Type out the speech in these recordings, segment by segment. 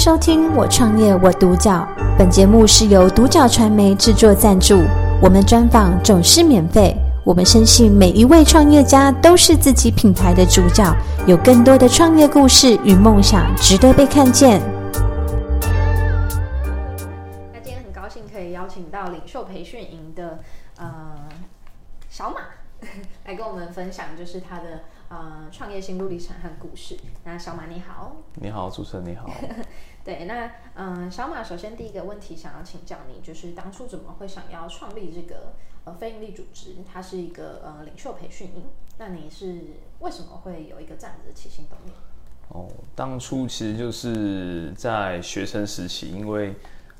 收听《我创业我独角》，本节目是由独角传媒制作赞助，我们专访总是免费。我们深信每一位创业家都是自己品牌的主角，有更多的创业故事与梦想值得被看见。那今天很高兴可以邀请到领袖培训营的呃小马 来跟我们分享，就是他的。呃，创业心路历程和故事。那小马你好，你好，主持人你好。对，那嗯、呃，小马首先第一个问题想要请教你，就是当初怎么会想要创立这个呃非营利组织？它是一个呃领袖培训营。那你是为什么会有一个这样子的起心动念？哦，当初其实就是在学生时期，因为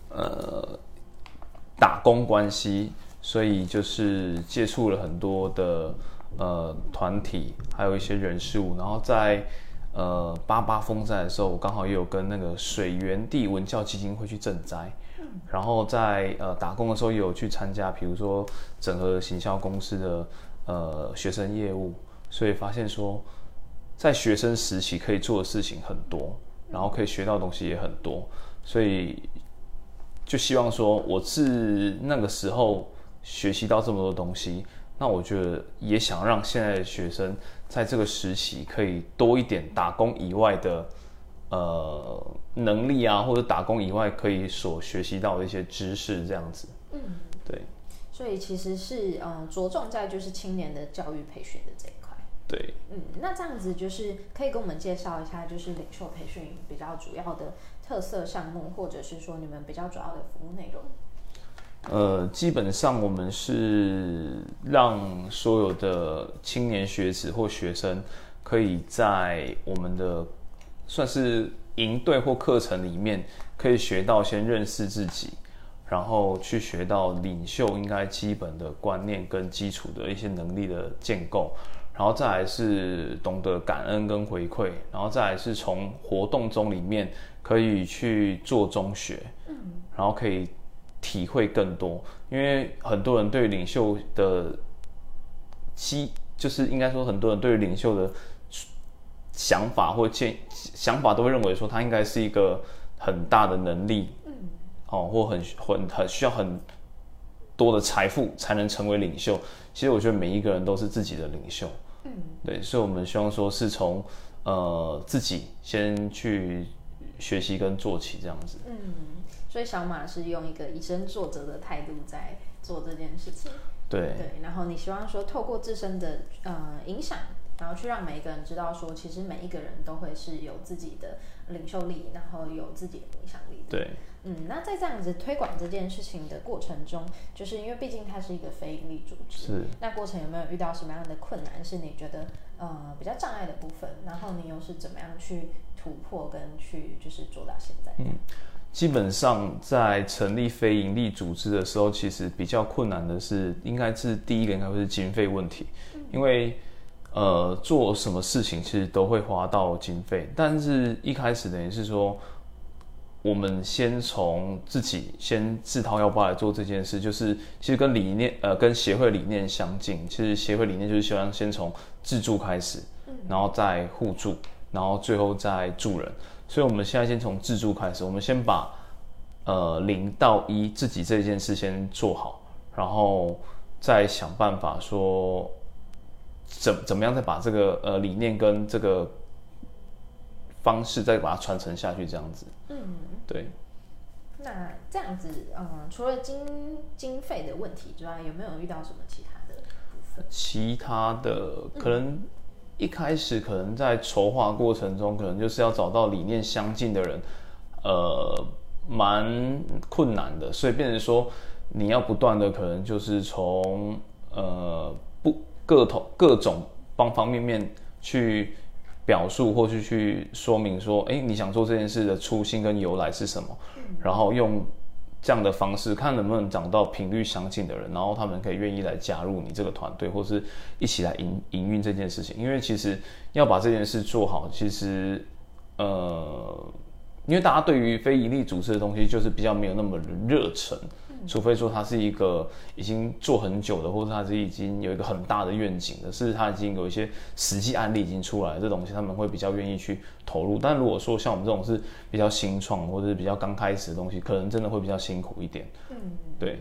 呃打工关系，所以就是接触了很多的。呃，团体还有一些人事物，然后在呃八八风灾的时候，我刚好也有跟那个水源地文教基金会去赈灾，然后在呃打工的时候也有去参加，比如说整合行销公司的呃学生业务，所以发现说，在学生时期可以做的事情很多，然后可以学到东西也很多，所以就希望说我是那个时候学习到这么多东西。那我觉得也想让现在的学生在这个时期可以多一点打工以外的呃能力啊，或者打工以外可以所学习到的一些知识，这样子。嗯，对。所以其实是嗯着重在就是青年的教育培训的这一块。对。嗯，那这样子就是可以跟我们介绍一下，就是领袖培训比较主要的特色项目，或者是说你们比较主要的服务内容。呃，基本上我们是让所有的青年学子或学生，可以在我们的算是营队或课程里面，可以学到先认识自己，然后去学到领袖应该基本的观念跟基础的一些能力的建构，然后再来是懂得感恩跟回馈，然后再来是从活动中里面可以去做中学，嗯，然后可以。体会更多，因为很多人对领袖的基，就是应该说很多人对领袖的想法或建想法都会认为说他应该是一个很大的能力，嗯，哦，或很很很需要很多的财富才能成为领袖。其实我觉得每一个人都是自己的领袖，嗯，对，所以我们希望说是从呃自己先去学习跟做起这样子，嗯。所以小马是用一个以身作则的态度在做这件事情，对对。然后你希望说透过自身的呃影响，然后去让每一个人知道说，其实每一个人都会是有自己的领袖力，然后有自己的影响力的。对，嗯。那在这样子推广这件事情的过程中，就是因为毕竟它是一个非营利组织，是。那过程有没有遇到什么样的困难？是你觉得呃比较障碍的部分？然后你又是怎么样去突破跟去就是做到现在？嗯。基本上在成立非营利组织的时候，其实比较困难的是，应该是第一个应该会是经费问题，因为呃做什么事情其实都会花到经费，但是一开始等于是说，我们先从自己先自掏腰包来做这件事，就是其实跟理念呃跟协会理念相近，其实协会理念就是希望先从自助开始，然后再互助，然后最后再助人。所以，我们现在先从自助开始，我们先把呃零到一自己这件事先做好，然后再想办法说怎怎么样再把这个呃理念跟这个方式再把它传承下去，这样子。嗯，对。那这样子，嗯，除了经经费的问题之外，有没有遇到什么其他的部分？其他的可能。嗯一开始可能在筹划过程中，可能就是要找到理念相近的人，呃，蛮困难的。所以变成说，你要不断的可能就是从呃不各同各种方方面面去表述，或是去说明说，哎，你想做这件事的初心跟由来是什么，然后用。这样的方式，看能不能找到频率相近的人，然后他们可以愿意来加入你这个团队，或是一起来营营运这件事情。因为其实要把这件事做好，其实呃，因为大家对于非营利组织的东西就是比较没有那么热忱，除非说他是一个已经做很久的，或者他是已经有一个很大的愿景的，是他已经有一些实际案例已经出来了，这东西他们会比较愿意去投入。但如果说像我们这种是比较新创或者是比较刚开始的东西，可能真的会比较辛苦一点。嗯，对。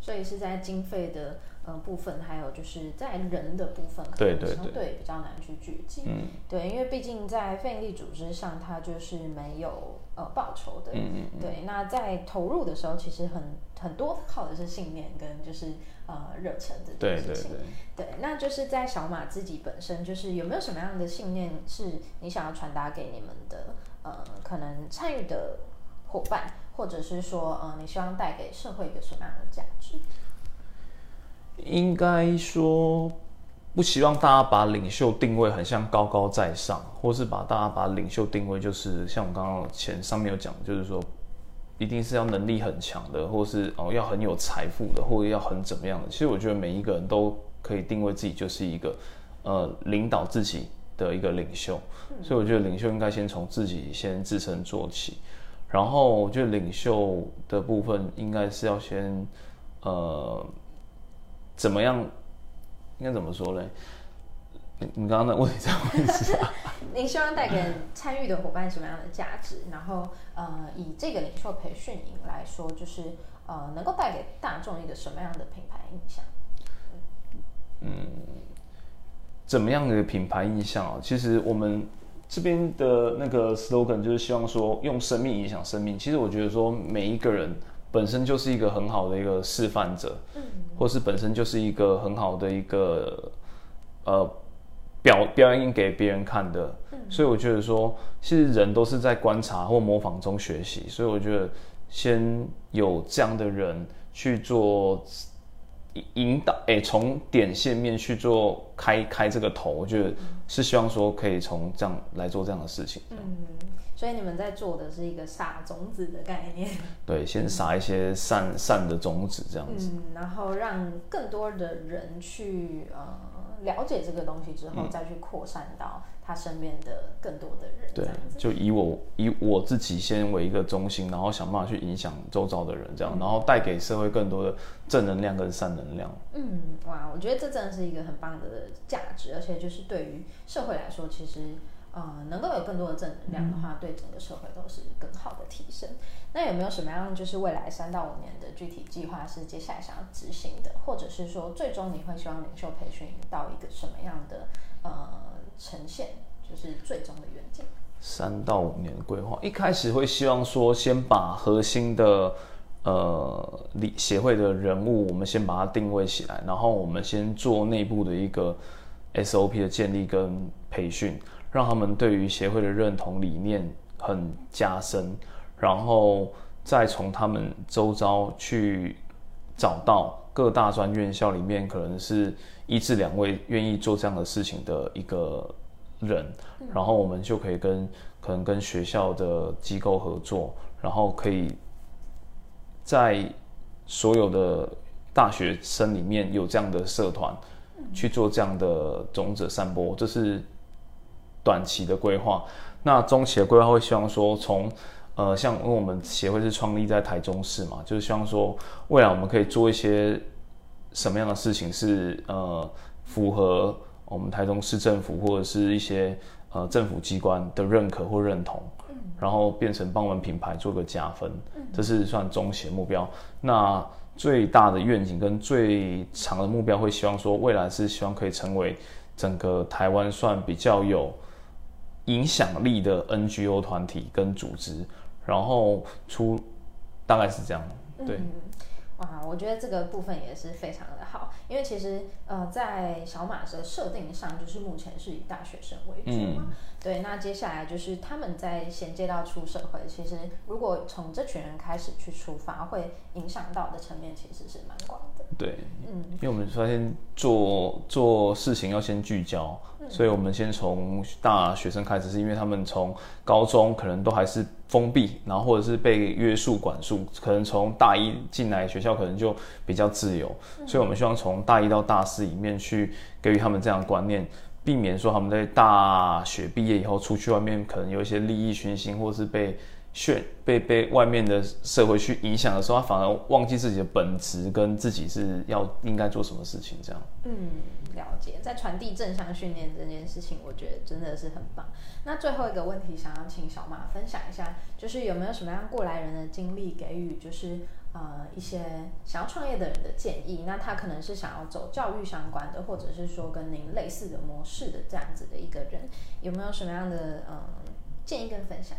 所以是在经费的呃部分，还有就是在人的部分，可能相对比较难去聚集。嗯，对，因为毕竟在非营利组织上，它就是没有呃报酬的。嗯嗯。对，那在投入的时候，其实很很多靠的是信念跟就是呃热忱这件事情。对对对。对，那就是在小马自己本身，就是有没有什么样的信念是你想要传达给你们的呃可能参与的伙伴？或者是说，嗯，你希望带给社会一个什么样的价值？应该说，不希望大家把领袖定位很像高高在上，或是把大家把领袖定位就是像我刚刚前上面有讲，就是说，一定是要能力很强的，或是哦要很有财富的，或者要很怎么样的。其实我觉得每一个人都可以定位自己就是一个，呃，领导自己的一个领袖。所以我觉得领袖应该先从自己先自身做起。然后我觉得领袖的部分应该是要先，呃，怎么样？应该怎么说嘞？你你刚刚的问题在问啥？您希望带给参与的伙伴什么样的价值？然后呃，以这个领袖培训营来说，就是呃，能够带给大众一个什么样的品牌印象？嗯，怎么样的品牌印象啊？其实我们。这边的那个 slogan 就是希望说用生命影响生命。其实我觉得说每一个人本身就是一个很好的一个示范者，嗯，或是本身就是一个很好的一个呃表表演给别人看的。嗯，所以我觉得说，其实人都是在观察或模仿中学习。所以我觉得先有这样的人去做。引导哎，从点线面去做开开这个头，我觉得是希望说可以从这样来做这样的事情。嗯，所以你们在做的是一个撒种子的概念。对，先撒一些善善的种子这样子。嗯，然后让更多的人去呃了解这个东西之后，再去扩散到。他身边的更多的人，对，就以我以我自己先为一个中心，然后想办法去影响周遭的人，这样，嗯、然后带给社会更多的正能量跟善能量。嗯，哇，我觉得这真的是一个很棒的价值，而且就是对于社会来说，其实呃，能够有更多的正能量的话，嗯、对整个社会都是更好的提升。那有没有什么样就是未来三到五年的具体计划是接下来想要执行的，或者是说最终你会希望领袖培训到一个什么样的呃？呈现就是最终的愿景。三到五年的规划，一开始会希望说，先把核心的呃理协会的人物，我们先把它定位起来，然后我们先做内部的一个 SOP 的建立跟培训，让他们对于协会的认同理念很加深，然后再从他们周遭去找到各大专院校里面可能是。一至两位愿意做这样的事情的一个人，然后我们就可以跟可能跟学校的机构合作，然后可以在所有的大学生里面有这样的社团去做这样的种子散播，这是短期的规划。那中期的规划会希望说从，从呃像因为我们协会是创立在台中市嘛，就是希望说未来我们可以做一些。什么样的事情是呃符合我们台中市政府或者是一些呃政府机关的认可或认同，嗯、然后变成帮我们品牌做个加分，嗯、这是算中期的目标。那最大的愿景跟最长的目标，会希望说未来是希望可以成为整个台湾算比较有影响力的 NGO 团体跟组织，然后出大概是这样，对。嗯哇，我觉得这个部分也是非常的好，因为其实呃，在小马的设定上，就是目前是以大学生为主嘛。嗯、对，那接下来就是他们在衔接到出社会，其实如果从这群人开始去出发，会影响到的层面其实是蛮广的。对，嗯，因为我们首先做做事情要先聚焦，嗯、所以我们先从大学生开始，是因为他们从高中可能都还是。封闭，然后或者是被约束管束，可能从大一进来学校可能就比较自由，嗯、所以我们希望从大一到大四里面去给予他们这样的观念，避免说他们在大学毕业以后出去外面可能有一些利益熏心，或是被炫被被外面的社会去影响的时候，他反而忘记自己的本质跟自己是要应该做什么事情这样。嗯，了解，在传递正向训练这件事情，我觉得真的是很棒。那最后一个问题，想要请小马分享一下，就是有没有什么样过来人的经历，给予就是呃一些想要创业的人的建议？那他可能是想要走教育相关的，或者是说跟您类似的模式的这样子的一个人，有没有什么样的呃建议跟分享？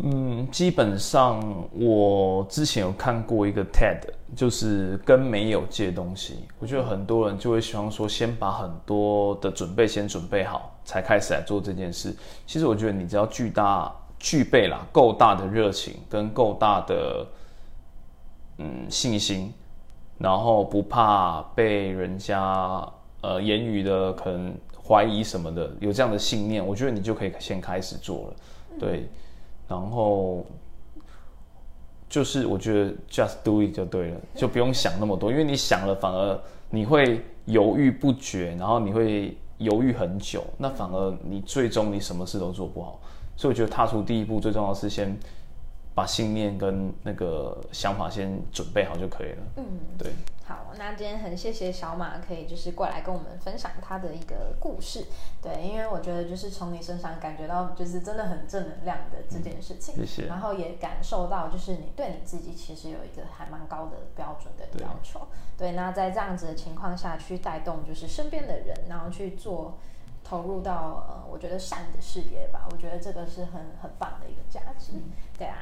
嗯，基本上我之前有看过一个 TED，就是跟没有借东西。我觉得很多人就会希望说，先把很多的准备先准备好，才开始来做这件事。其实我觉得你只要巨大具备啦，够大的热情跟够大的嗯信心，然后不怕被人家呃言语的可能怀疑什么的，有这样的信念，我觉得你就可以先开始做了。对。然后就是我觉得 just do it 就对了，就不用想那么多，因为你想了，反而你会犹豫不决，然后你会犹豫很久，那反而你最终你什么事都做不好。所以我觉得踏出第一步最重要的是先把信念跟那个想法先准备好就可以了。嗯，对。好，那今天很谢谢小马，可以就是过来跟我们分享他的一个故事。对，因为我觉得就是从你身上感觉到，就是真的很正能量的这件事情。嗯、谢谢。然后也感受到，就是你对你自己其实有一个还蛮高的标准的要求。对，对，那在这样子的情况下去带动，就是身边的人，然后去做。投入到呃，我觉得善的事业吧，我觉得这个是很很棒的一个价值。